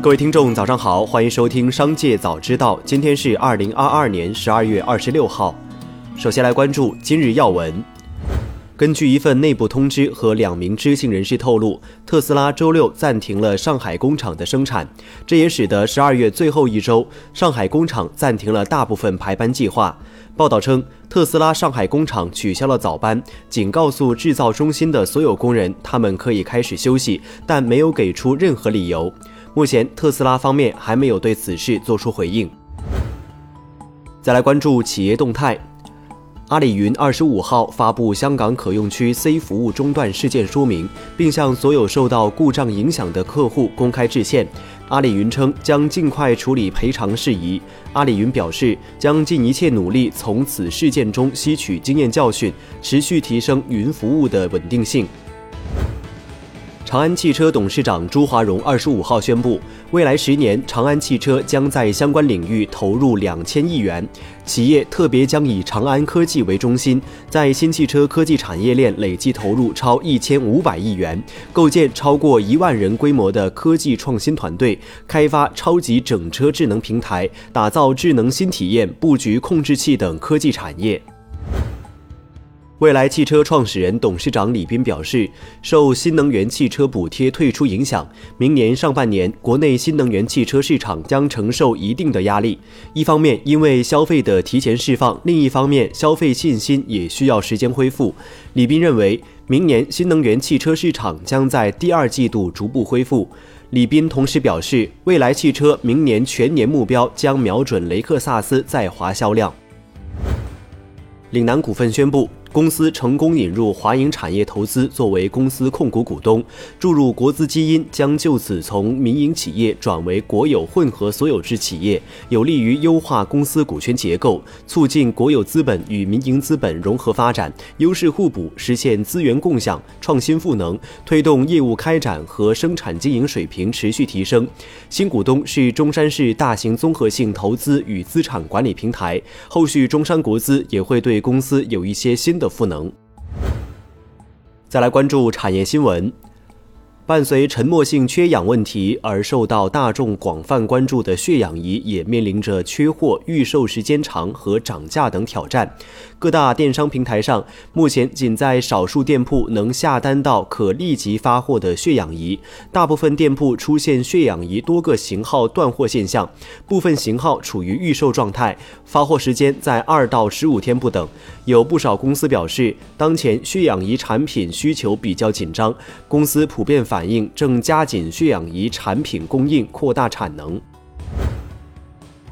各位听众，早上好，欢迎收听《商界早知道》。今天是二零二二年十二月二十六号。首先来关注今日要闻。根据一份内部通知和两名知情人士透露，特斯拉周六暂停了上海工厂的生产，这也使得十二月最后一周上海工厂暂停了大部分排班计划。报道称，特斯拉上海工厂取消了早班，仅告诉制造中心的所有工人他们可以开始休息，但没有给出任何理由。目前，特斯拉方面还没有对此事做出回应。再来关注企业动态。阿里云二十五号发布香港可用区 C 服务中断事件说明，并向所有受到故障影响的客户公开致歉。阿里云称将尽快处理赔偿事宜。阿里云表示，将尽一切努力从此事件中吸取经验教训，持续提升云服务的稳定性。长安汽车董事长朱华荣二十五号宣布，未来十年，长安汽车将在相关领域投入两千亿元。企业特别将以长安科技为中心，在新汽车科技产业链累计投入超一千五百亿元，构建超过一万人规模的科技创新团队，开发超级整车智能平台，打造智能新体验，布局控制器等科技产业。未来汽车创始人、董事长李斌表示，受新能源汽车补贴退出影响，明年上半年国内新能源汽车市场将承受一定的压力。一方面因为消费的提前释放，另一方面消费信心也需要时间恢复。李斌认为，明年新能源汽车市场将在第二季度逐步恢复。李斌同时表示，未来汽车明年全年目标将瞄准雷克萨斯在华销量。岭南股份宣布。公司成功引入华盈产业投资作为公司控股股东，注入国资基因将就此从民营企业转为国有混合所有制企业，有利于优化公司股权结构，促进国有资本与民营资本融合发展，优势互补，实现资源共享、创新赋能，推动业务开展和生产经营水平持续提升。新股东是中山市大型综合性投资与资产管理平台，后续中山国资也会对公司有一些新。的赋能。再来关注产业新闻。伴随沉默性缺氧问题而受到大众广泛关注的血氧仪，也面临着缺货、预售时间长和涨价等挑战。各大电商平台上，目前仅在少数店铺能下单到可立即发货的血氧仪，大部分店铺出现血氧仪多个型号断货现象，部分型号处于预售状态，发货时间在二到十五天不等。有不少公司表示，当前血氧仪产品需求比较紧张，公司普遍反。映正加紧血氧仪产品供应，扩大产能。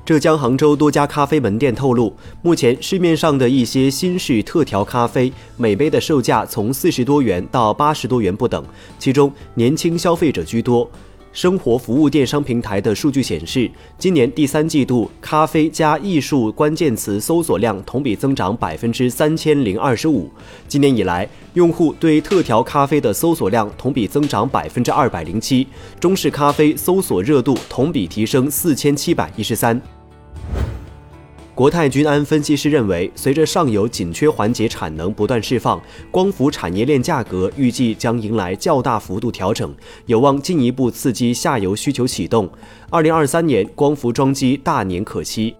浙江杭州多家咖啡门店透露，目前市面上的一些新式特调咖啡，每杯的售价从四十多元到八十多元不等，其中年轻消费者居多。生活服务电商平台的数据显示，今年第三季度咖啡加艺术关键词搜索量同比增长百分之三千零二十五。今年以来，用户对特调咖啡的搜索量同比增长百分之二百零七，中式咖啡搜索热度同比提升四千七百一十三。国泰君安分析师认为，随着上游紧缺环节产能不断释放，光伏产业链价格预计将迎来较大幅度调整，有望进一步刺激下游需求启动。二零二三年光伏装机大年可期。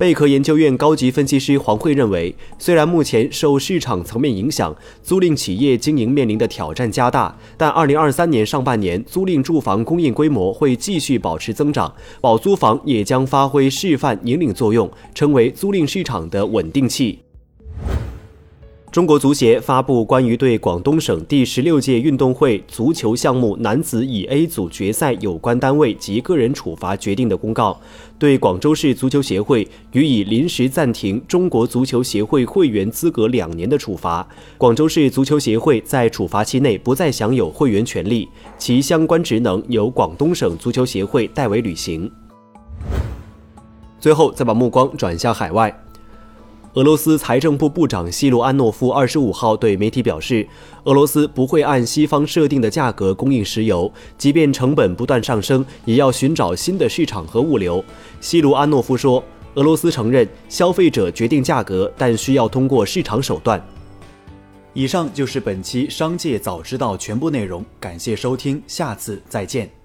贝壳研究院高级分析师黄慧认为，虽然目前受市场层面影响，租赁企业经营面临的挑战加大，但二零二三年上半年租赁住房供应规模会继续保持增长，保租房也将发挥示范引领作用，成为租赁市场的稳定器。中国足协发布关于对广东省第十六届运动会足球项目男子乙 A 组决赛有关单位及个人处罚决定的公告，对广州市足球协会予以临时暂停中国足球协会会员资格两年的处罚。广州市足球协会在处罚期内不再享有会员权利，其相关职能由广东省足球协会代为履行。最后，再把目光转向海外。俄罗斯财政部部长西卢安诺夫二十五号对媒体表示，俄罗斯不会按西方设定的价格供应石油，即便成本不断上升，也要寻找新的市场和物流。西卢安诺夫说，俄罗斯承认消费者决定价格，但需要通过市场手段。以上就是本期商界早知道全部内容，感谢收听，下次再见。